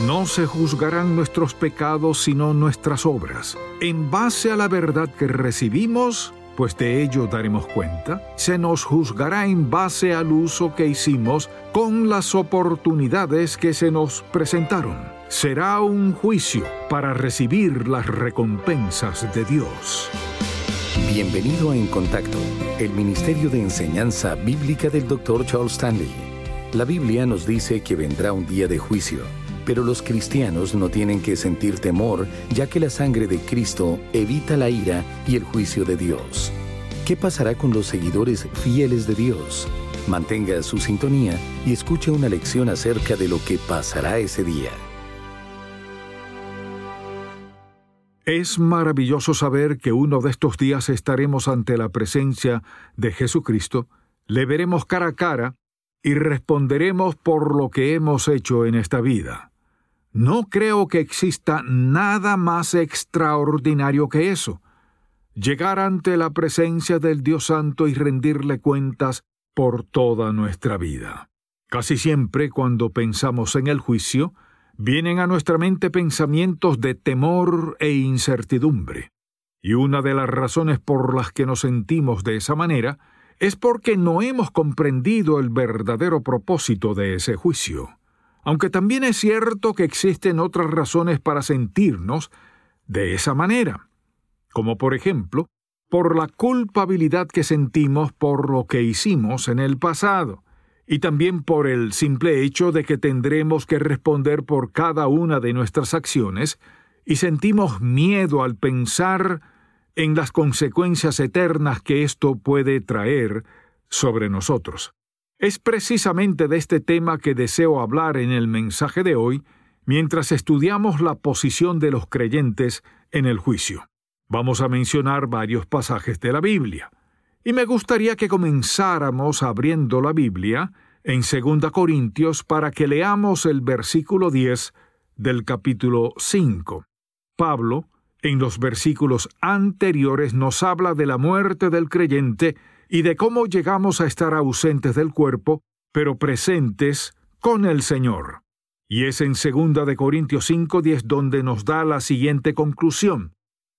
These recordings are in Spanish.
No se juzgarán nuestros pecados sino nuestras obras. En base a la verdad que recibimos, pues de ello daremos cuenta, se nos juzgará en base al uso que hicimos con las oportunidades que se nos presentaron. Será un juicio para recibir las recompensas de Dios. Bienvenido a En Contacto, el Ministerio de Enseñanza Bíblica del Dr. Charles Stanley. La Biblia nos dice que vendrá un día de juicio pero los cristianos no tienen que sentir temor, ya que la sangre de Cristo evita la ira y el juicio de Dios. ¿Qué pasará con los seguidores fieles de Dios? Mantenga su sintonía y escuche una lección acerca de lo que pasará ese día. Es maravilloso saber que uno de estos días estaremos ante la presencia de Jesucristo, le veremos cara a cara y responderemos por lo que hemos hecho en esta vida. No creo que exista nada más extraordinario que eso. Llegar ante la presencia del Dios Santo y rendirle cuentas por toda nuestra vida. Casi siempre cuando pensamos en el juicio, vienen a nuestra mente pensamientos de temor e incertidumbre. Y una de las razones por las que nos sentimos de esa manera es porque no hemos comprendido el verdadero propósito de ese juicio aunque también es cierto que existen otras razones para sentirnos de esa manera, como por ejemplo, por la culpabilidad que sentimos por lo que hicimos en el pasado, y también por el simple hecho de que tendremos que responder por cada una de nuestras acciones, y sentimos miedo al pensar en las consecuencias eternas que esto puede traer sobre nosotros. Es precisamente de este tema que deseo hablar en el mensaje de hoy mientras estudiamos la posición de los creyentes en el juicio. Vamos a mencionar varios pasajes de la Biblia. Y me gustaría que comenzáramos abriendo la Biblia en 2 Corintios para que leamos el versículo 10 del capítulo 5. Pablo, en los versículos anteriores, nos habla de la muerte del creyente y de cómo llegamos a estar ausentes del cuerpo, pero presentes con el Señor. Y es en 2 de Corintios 5:10 donde nos da la siguiente conclusión,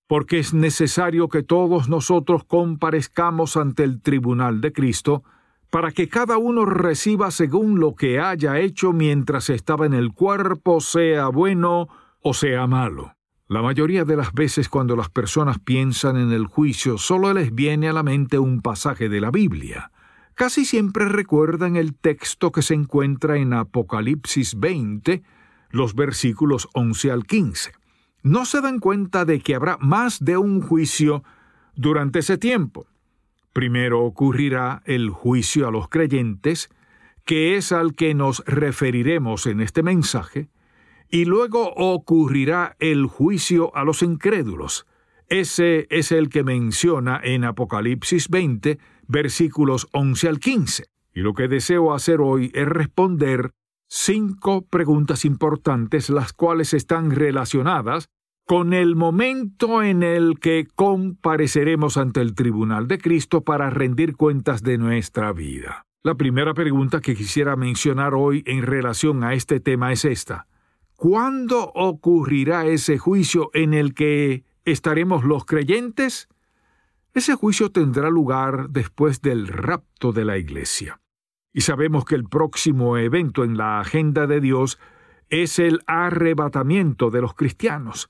porque es necesario que todos nosotros comparezcamos ante el tribunal de Cristo, para que cada uno reciba según lo que haya hecho mientras estaba en el cuerpo, sea bueno o sea malo. La mayoría de las veces cuando las personas piensan en el juicio solo les viene a la mente un pasaje de la Biblia. Casi siempre recuerdan el texto que se encuentra en Apocalipsis 20, los versículos 11 al 15. No se dan cuenta de que habrá más de un juicio durante ese tiempo. Primero ocurrirá el juicio a los creyentes, que es al que nos referiremos en este mensaje, y luego ocurrirá el juicio a los incrédulos. Ese es el que menciona en Apocalipsis 20, versículos 11 al 15. Y lo que deseo hacer hoy es responder cinco preguntas importantes, las cuales están relacionadas con el momento en el que compareceremos ante el tribunal de Cristo para rendir cuentas de nuestra vida. La primera pregunta que quisiera mencionar hoy en relación a este tema es esta. ¿Cuándo ocurrirá ese juicio en el que estaremos los creyentes? Ese juicio tendrá lugar después del rapto de la iglesia. Y sabemos que el próximo evento en la agenda de Dios es el arrebatamiento de los cristianos.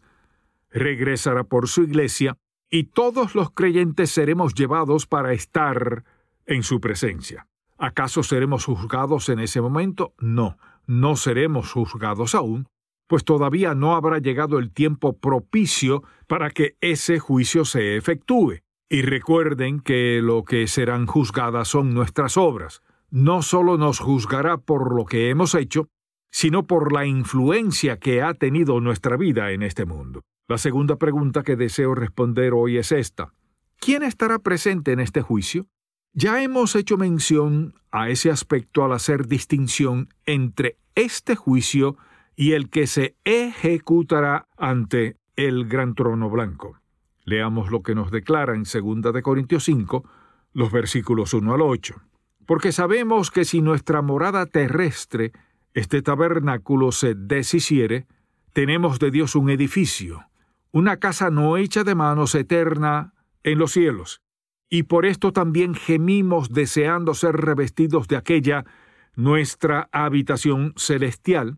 Regresará por su iglesia y todos los creyentes seremos llevados para estar en su presencia. ¿Acaso seremos juzgados en ese momento? No, no seremos juzgados aún, pues todavía no habrá llegado el tiempo propicio para que ese juicio se efectúe. Y recuerden que lo que serán juzgadas son nuestras obras. No solo nos juzgará por lo que hemos hecho, sino por la influencia que ha tenido nuestra vida en este mundo. La segunda pregunta que deseo responder hoy es esta. ¿Quién estará presente en este juicio? Ya hemos hecho mención a ese aspecto al hacer distinción entre este juicio y el que se ejecutará ante el gran trono blanco. Leamos lo que nos declara en 2 de Corintios 5, los versículos 1 al 8. Porque sabemos que si nuestra morada terrestre, este tabernáculo, se deshiciere, tenemos de Dios un edificio, una casa no hecha de manos eterna en los cielos. Y por esto también gemimos deseando ser revestidos de aquella nuestra habitación celestial,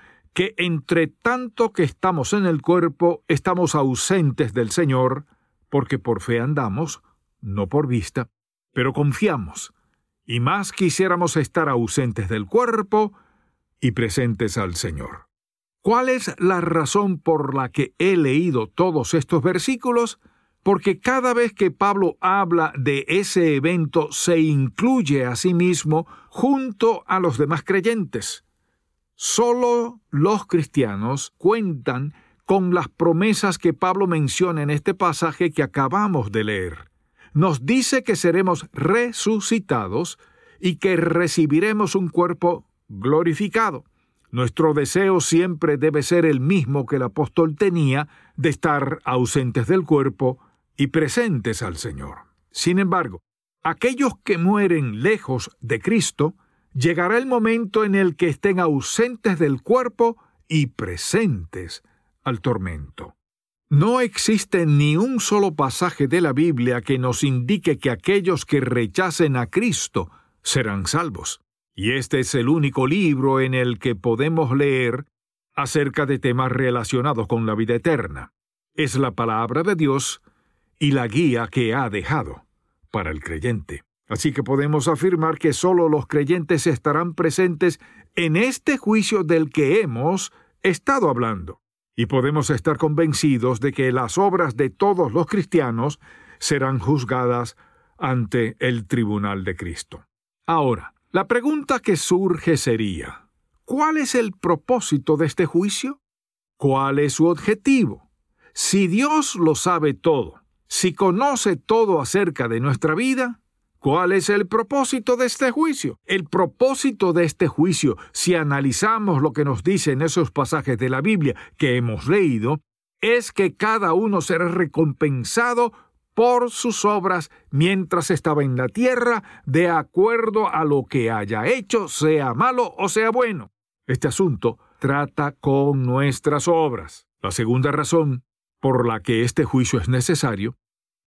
que entre tanto que estamos en el cuerpo, estamos ausentes del Señor, porque por fe andamos, no por vista, pero confiamos, y más quisiéramos estar ausentes del cuerpo y presentes al Señor. ¿Cuál es la razón por la que he leído todos estos versículos? Porque cada vez que Pablo habla de ese evento se incluye a sí mismo junto a los demás creyentes. Solo los cristianos cuentan con las promesas que Pablo menciona en este pasaje que acabamos de leer. Nos dice que seremos resucitados y que recibiremos un cuerpo glorificado. Nuestro deseo siempre debe ser el mismo que el apóstol tenía de estar ausentes del cuerpo y presentes al Señor. Sin embargo, aquellos que mueren lejos de Cristo llegará el momento en el que estén ausentes del cuerpo y presentes al tormento. No existe ni un solo pasaje de la Biblia que nos indique que aquellos que rechacen a Cristo serán salvos. Y este es el único libro en el que podemos leer acerca de temas relacionados con la vida eterna. Es la palabra de Dios y la guía que ha dejado para el creyente. Así que podemos afirmar que solo los creyentes estarán presentes en este juicio del que hemos estado hablando. Y podemos estar convencidos de que las obras de todos los cristianos serán juzgadas ante el tribunal de Cristo. Ahora, la pregunta que surge sería, ¿cuál es el propósito de este juicio? ¿Cuál es su objetivo? Si Dios lo sabe todo, si conoce todo acerca de nuestra vida, ¿Cuál es el propósito de este juicio? El propósito de este juicio, si analizamos lo que nos dicen esos pasajes de la Biblia que hemos leído, es que cada uno será recompensado por sus obras mientras estaba en la tierra, de acuerdo a lo que haya hecho, sea malo o sea bueno. Este asunto trata con nuestras obras. La segunda razón por la que este juicio es necesario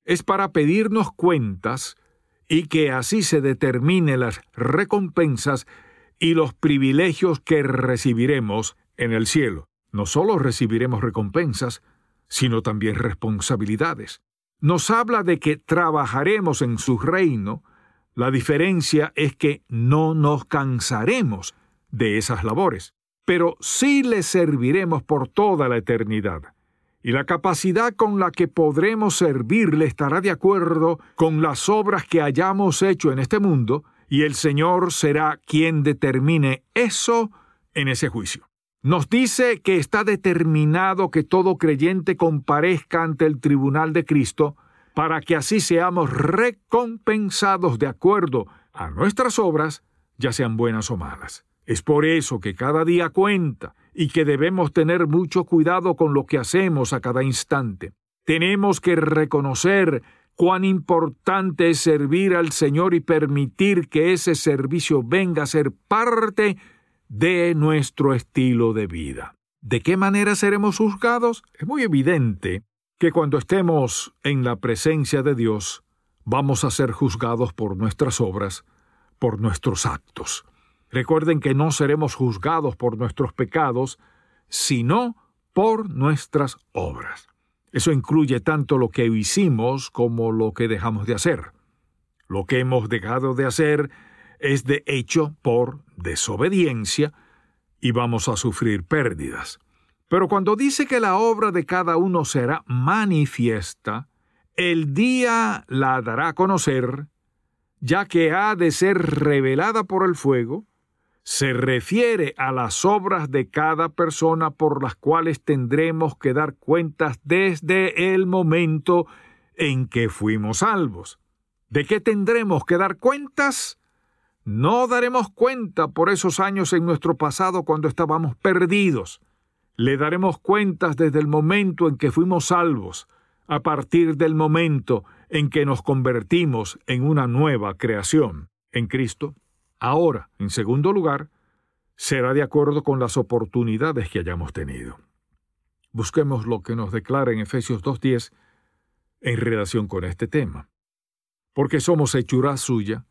es para pedirnos cuentas y que así se determine las recompensas y los privilegios que recibiremos en el cielo. No solo recibiremos recompensas, sino también responsabilidades. Nos habla de que trabajaremos en su reino, la diferencia es que no nos cansaremos de esas labores, pero sí le serviremos por toda la eternidad y la capacidad con la que podremos servirle estará de acuerdo con las obras que hayamos hecho en este mundo, y el Señor será quien determine eso en ese juicio. Nos dice que está determinado que todo creyente comparezca ante el tribunal de Cristo para que así seamos recompensados de acuerdo a nuestras obras, ya sean buenas o malas. Es por eso que cada día cuenta y que debemos tener mucho cuidado con lo que hacemos a cada instante. Tenemos que reconocer cuán importante es servir al Señor y permitir que ese servicio venga a ser parte de nuestro estilo de vida. ¿De qué manera seremos juzgados? Es muy evidente que cuando estemos en la presencia de Dios, vamos a ser juzgados por nuestras obras, por nuestros actos. Recuerden que no seremos juzgados por nuestros pecados, sino por nuestras obras. Eso incluye tanto lo que hicimos como lo que dejamos de hacer. Lo que hemos dejado de hacer es de hecho por desobediencia y vamos a sufrir pérdidas. Pero cuando dice que la obra de cada uno será manifiesta, el día la dará a conocer, ya que ha de ser revelada por el fuego, se refiere a las obras de cada persona por las cuales tendremos que dar cuentas desde el momento en que fuimos salvos. ¿De qué tendremos que dar cuentas? No daremos cuenta por esos años en nuestro pasado cuando estábamos perdidos. Le daremos cuentas desde el momento en que fuimos salvos, a partir del momento en que nos convertimos en una nueva creación en Cristo. Ahora, en segundo lugar, será de acuerdo con las oportunidades que hayamos tenido. Busquemos lo que nos declara en Efesios 2.10 en relación con este tema. Porque somos hechura suya,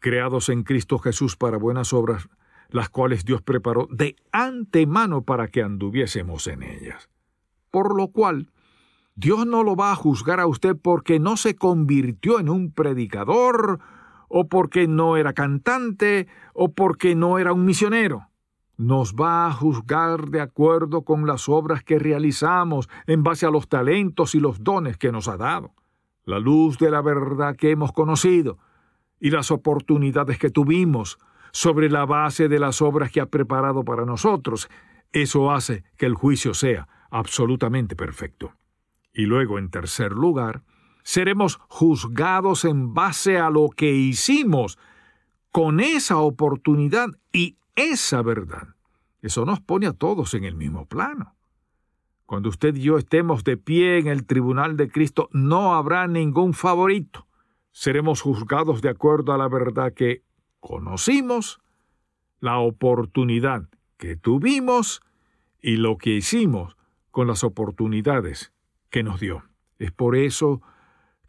creados en Cristo Jesús para buenas obras, las cuales Dios preparó de antemano para que anduviésemos en ellas. Por lo cual, Dios no lo va a juzgar a usted porque no se convirtió en un predicador, o porque no era cantante, o porque no era un misionero. Nos va a juzgar de acuerdo con las obras que realizamos, en base a los talentos y los dones que nos ha dado, la luz de la verdad que hemos conocido y las oportunidades que tuvimos sobre la base de las obras que ha preparado para nosotros. Eso hace que el juicio sea absolutamente perfecto. Y luego, en tercer lugar, seremos juzgados en base a lo que hicimos con esa oportunidad y esa verdad. Eso nos pone a todos en el mismo plano. Cuando usted y yo estemos de pie en el tribunal de Cristo, no habrá ningún favorito. Seremos juzgados de acuerdo a la verdad que conocimos, la oportunidad que tuvimos y lo que hicimos con las oportunidades que nos dio. Es por eso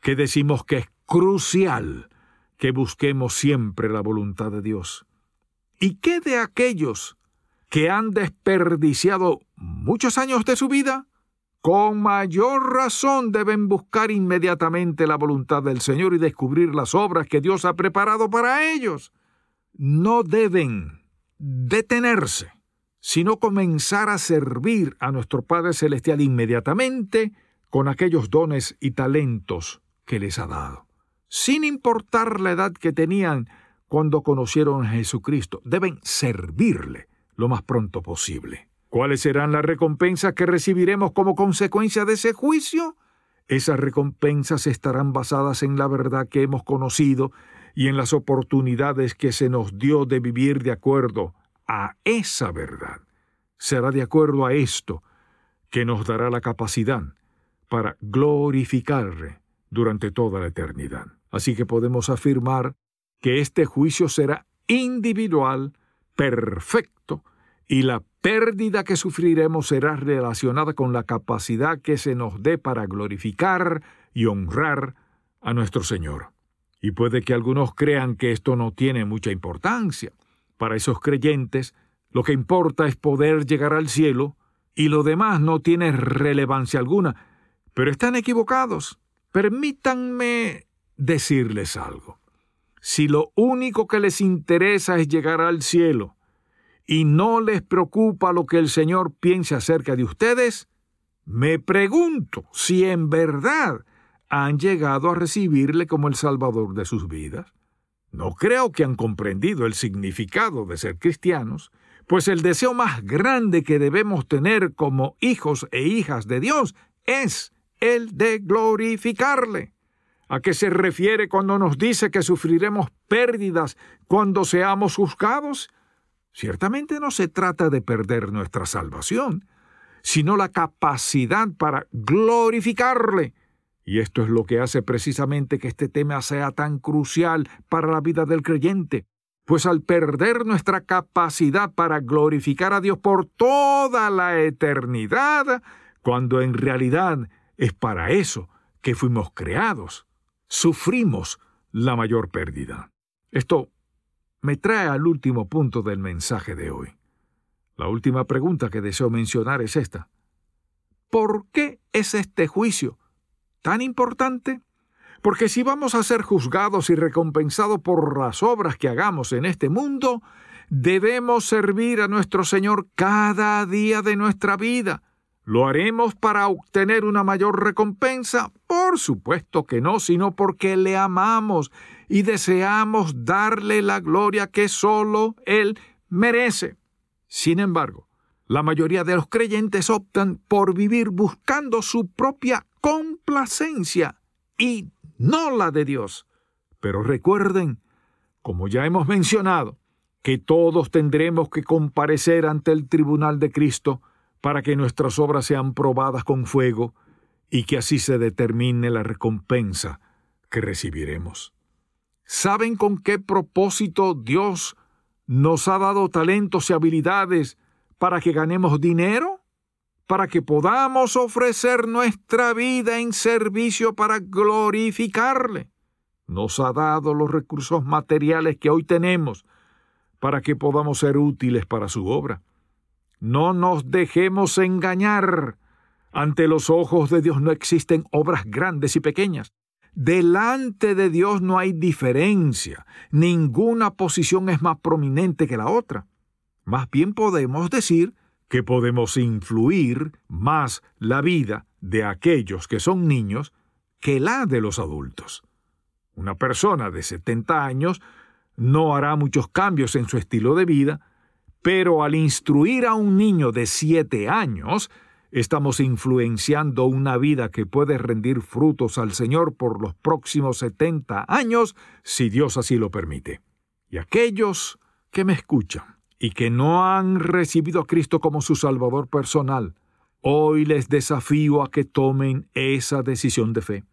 que decimos que es crucial que busquemos siempre la voluntad de Dios. ¿Y qué de aquellos que han desperdiciado muchos años de su vida? Con mayor razón deben buscar inmediatamente la voluntad del Señor y descubrir las obras que Dios ha preparado para ellos. No deben detenerse, sino comenzar a servir a nuestro Padre Celestial inmediatamente con aquellos dones y talentos que les ha dado, sin importar la edad que tenían cuando conocieron a Jesucristo. Deben servirle lo más pronto posible. ¿Cuáles serán las recompensas que recibiremos como consecuencia de ese juicio? Esas recompensas estarán basadas en la verdad que hemos conocido y en las oportunidades que se nos dio de vivir de acuerdo a esa verdad. Será de acuerdo a esto que nos dará la capacidad para glorificarle durante toda la eternidad. Así que podemos afirmar que este juicio será individual, perfecto, y la pérdida que sufriremos será relacionada con la capacidad que se nos dé para glorificar y honrar a nuestro Señor. Y puede que algunos crean que esto no tiene mucha importancia. Para esos creyentes, lo que importa es poder llegar al cielo y lo demás no tiene relevancia alguna. Pero están equivocados. Permítanme decirles algo. Si lo único que les interesa es llegar al cielo y no les preocupa lo que el Señor piense acerca de ustedes, me pregunto si en verdad han llegado a recibirle como el Salvador de sus vidas. No creo que han comprendido el significado de ser cristianos, pues el deseo más grande que debemos tener como hijos e hijas de Dios es el de glorificarle. ¿A qué se refiere cuando nos dice que sufriremos pérdidas cuando seamos juzgados? Ciertamente no se trata de perder nuestra salvación, sino la capacidad para glorificarle. Y esto es lo que hace precisamente que este tema sea tan crucial para la vida del creyente, pues al perder nuestra capacidad para glorificar a Dios por toda la eternidad, cuando en realidad es para eso que fuimos creados, sufrimos la mayor pérdida. Esto me trae al último punto del mensaje de hoy. La última pregunta que deseo mencionar es esta. ¿Por qué es este juicio tan importante? Porque si vamos a ser juzgados y recompensados por las obras que hagamos en este mundo, debemos servir a nuestro Señor cada día de nuestra vida. ¿Lo haremos para obtener una mayor recompensa? Por supuesto que no, sino porque le amamos y deseamos darle la gloria que solo Él merece. Sin embargo, la mayoría de los creyentes optan por vivir buscando su propia complacencia y no la de Dios. Pero recuerden, como ya hemos mencionado, que todos tendremos que comparecer ante el tribunal de Cristo para que nuestras obras sean probadas con fuego y que así se determine la recompensa que recibiremos. ¿Saben con qué propósito Dios nos ha dado talentos y habilidades para que ganemos dinero? Para que podamos ofrecer nuestra vida en servicio para glorificarle. Nos ha dado los recursos materiales que hoy tenemos para que podamos ser útiles para su obra. No nos dejemos engañar. Ante los ojos de Dios no existen obras grandes y pequeñas. Delante de Dios no hay diferencia, ninguna posición es más prominente que la otra. Más bien podemos decir que podemos influir más la vida de aquellos que son niños que la de los adultos. Una persona de 70 años no hará muchos cambios en su estilo de vida, pero al instruir a un niño de 7 años, estamos influenciando una vida que puede rendir frutos al Señor por los próximos setenta años, si Dios así lo permite. Y aquellos que me escuchan y que no han recibido a Cristo como su Salvador personal, hoy les desafío a que tomen esa decisión de fe.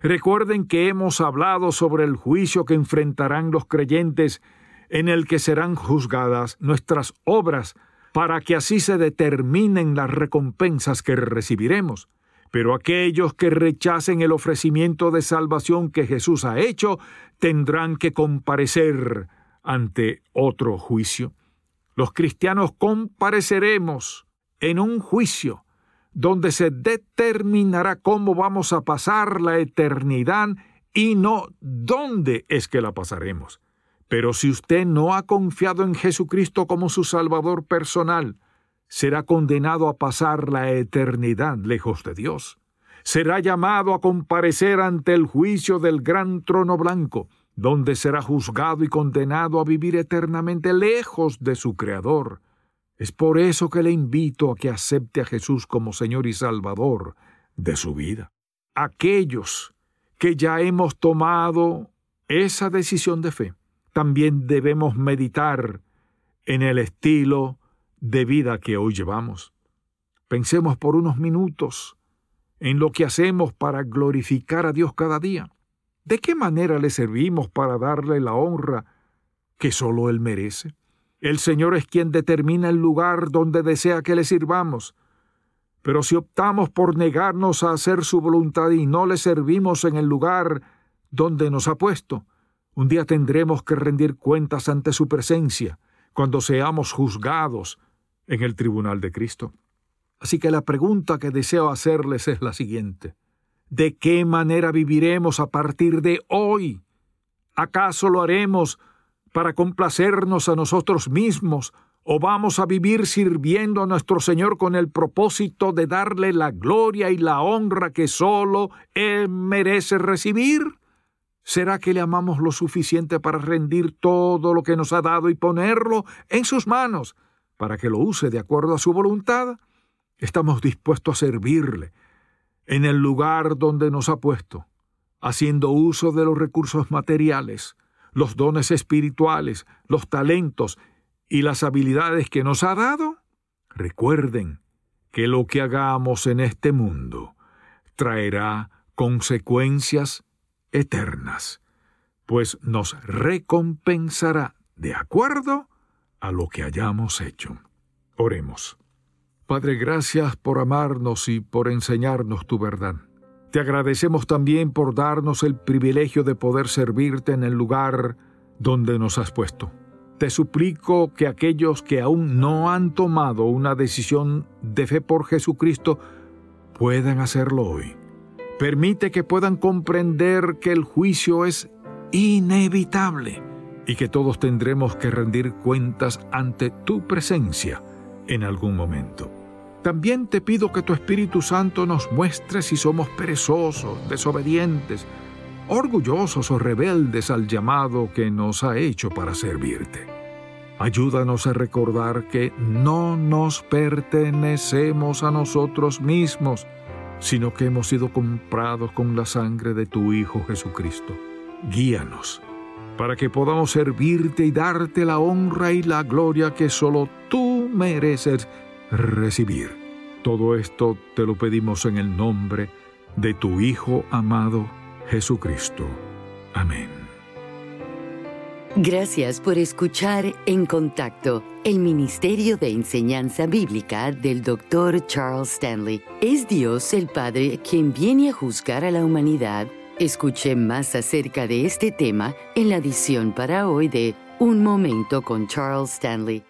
Recuerden que hemos hablado sobre el juicio que enfrentarán los creyentes en el que serán juzgadas nuestras obras para que así se determinen las recompensas que recibiremos. Pero aquellos que rechacen el ofrecimiento de salvación que Jesús ha hecho tendrán que comparecer ante otro juicio. Los cristianos compareceremos en un juicio donde se determinará cómo vamos a pasar la eternidad y no dónde es que la pasaremos. Pero si usted no ha confiado en Jesucristo como su Salvador personal, será condenado a pasar la eternidad lejos de Dios. Será llamado a comparecer ante el juicio del gran trono blanco, donde será juzgado y condenado a vivir eternamente lejos de su Creador. Es por eso que le invito a que acepte a Jesús como Señor y Salvador de su vida. Aquellos que ya hemos tomado esa decisión de fe, también debemos meditar en el estilo de vida que hoy llevamos. Pensemos por unos minutos en lo que hacemos para glorificar a Dios cada día. ¿De qué manera le servimos para darle la honra que solo Él merece? El Señor es quien determina el lugar donde desea que le sirvamos. Pero si optamos por negarnos a hacer su voluntad y no le servimos en el lugar donde nos ha puesto, un día tendremos que rendir cuentas ante su presencia cuando seamos juzgados en el tribunal de Cristo. Así que la pregunta que deseo hacerles es la siguiente. ¿De qué manera viviremos a partir de hoy? ¿Acaso lo haremos para complacernos a nosotros mismos o vamos a vivir sirviendo a nuestro Señor con el propósito de darle la gloria y la honra que sólo Él merece recibir? ¿Será que le amamos lo suficiente para rendir todo lo que nos ha dado y ponerlo en sus manos para que lo use de acuerdo a su voluntad? Estamos dispuestos a servirle en el lugar donde nos ha puesto, haciendo uso de los recursos materiales, los dones espirituales, los talentos y las habilidades que nos ha dado, recuerden que lo que hagamos en este mundo traerá consecuencias eternas, pues nos recompensará de acuerdo a lo que hayamos hecho. Oremos. Padre, gracias por amarnos y por enseñarnos tu verdad. Te agradecemos también por darnos el privilegio de poder servirte en el lugar donde nos has puesto. Te suplico que aquellos que aún no han tomado una decisión de fe por Jesucristo puedan hacerlo hoy. Permite que puedan comprender que el juicio es inevitable y que todos tendremos que rendir cuentas ante tu presencia en algún momento. También te pido que tu Espíritu Santo nos muestre si somos perezosos, desobedientes, orgullosos o rebeldes al llamado que nos ha hecho para servirte. Ayúdanos a recordar que no nos pertenecemos a nosotros mismos, sino que hemos sido comprados con la sangre de tu Hijo Jesucristo. Guíanos para que podamos servirte y darte la honra y la gloria que solo tú mereces recibir. Todo esto te lo pedimos en el nombre de tu Hijo amado Jesucristo. Amén. Gracias por escuchar En Contacto, el Ministerio de Enseñanza Bíblica del Dr. Charles Stanley. Es Dios el Padre quien viene a juzgar a la humanidad. Escuche más acerca de este tema en la edición para hoy de Un Momento con Charles Stanley.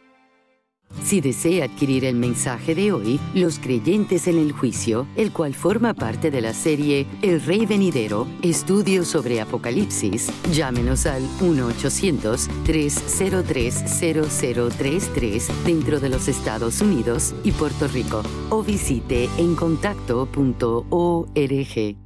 Si desea adquirir el mensaje de hoy, Los creyentes en el juicio, el cual forma parte de la serie El Rey Venidero, estudios sobre Apocalipsis, llámenos al 1-800-303-0033 dentro de los Estados Unidos y Puerto Rico o visite encontacto.org.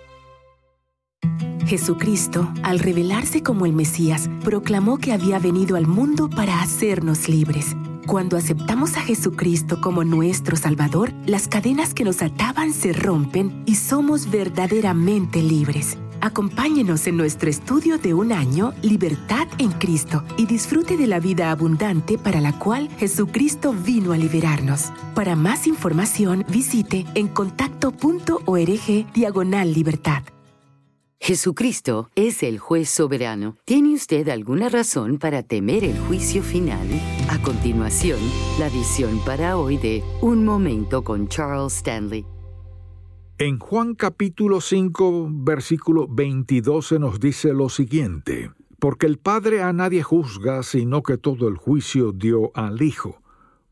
Jesucristo, al revelarse como el Mesías, proclamó que había venido al mundo para hacernos libres. Cuando aceptamos a Jesucristo como nuestro Salvador, las cadenas que nos ataban se rompen y somos verdaderamente libres. Acompáñenos en nuestro estudio de un año, Libertad en Cristo, y disfrute de la vida abundante para la cual Jesucristo vino a liberarnos. Para más información, visite en contacto.org diagonal libertad. Jesucristo es el juez soberano. ¿Tiene usted alguna razón para temer el juicio final? A continuación, la visión para hoy de Un Momento con Charles Stanley. En Juan capítulo 5, versículo 22 se nos dice lo siguiente, porque el Padre a nadie juzga, sino que todo el juicio dio al Hijo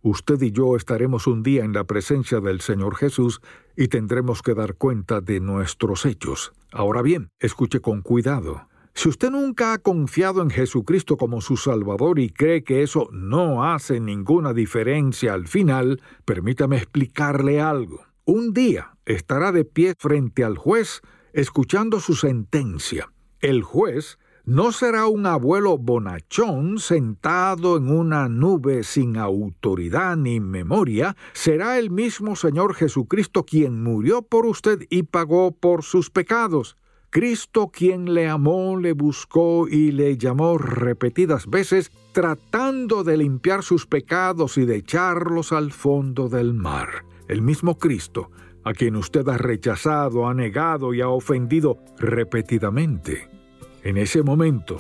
Usted y yo estaremos un día en la presencia del Señor Jesús y tendremos que dar cuenta de nuestros hechos. Ahora bien, escuche con cuidado. Si usted nunca ha confiado en Jesucristo como su Salvador y cree que eso no hace ninguna diferencia al final, permítame explicarle algo. Un día estará de pie frente al juez escuchando su sentencia. El juez no será un abuelo bonachón sentado en una nube sin autoridad ni memoria, será el mismo Señor Jesucristo quien murió por usted y pagó por sus pecados. Cristo quien le amó, le buscó y le llamó repetidas veces, tratando de limpiar sus pecados y de echarlos al fondo del mar. El mismo Cristo, a quien usted ha rechazado, ha negado y ha ofendido repetidamente. En ese momento,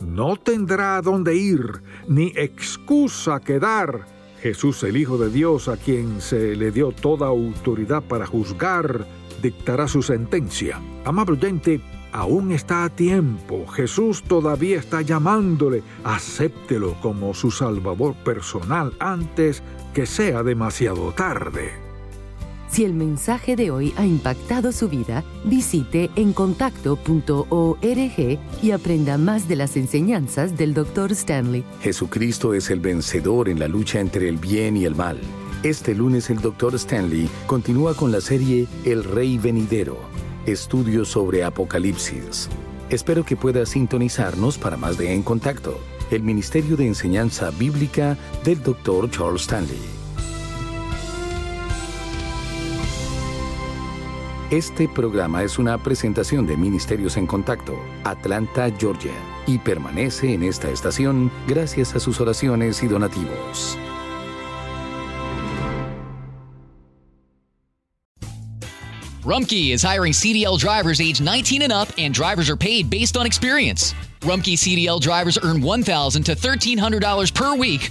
no tendrá a dónde ir, ni excusa que dar. Jesús, el Hijo de Dios, a quien se le dio toda autoridad para juzgar, dictará su sentencia. Amable oyente, aún está a tiempo. Jesús todavía está llamándole. Acéptelo como su Salvador personal antes que sea demasiado tarde. Si el mensaje de hoy ha impactado su vida, visite encontacto.org y aprenda más de las enseñanzas del Dr. Stanley. Jesucristo es el vencedor en la lucha entre el bien y el mal. Este lunes el Dr. Stanley continúa con la serie El Rey Venidero, estudios sobre Apocalipsis. Espero que pueda sintonizarnos para más de En Contacto, el Ministerio de Enseñanza Bíblica del Dr. Charles Stanley. Este programa es una presentación de Ministerios en Contacto, Atlanta, Georgia, y permanece en esta estación gracias a sus oraciones y donativos. Rumkey is hiring CDL drivers age 19 and up, and drivers are paid based on experience. Rumkey CDL drivers earn $1,000 to $1,300 per week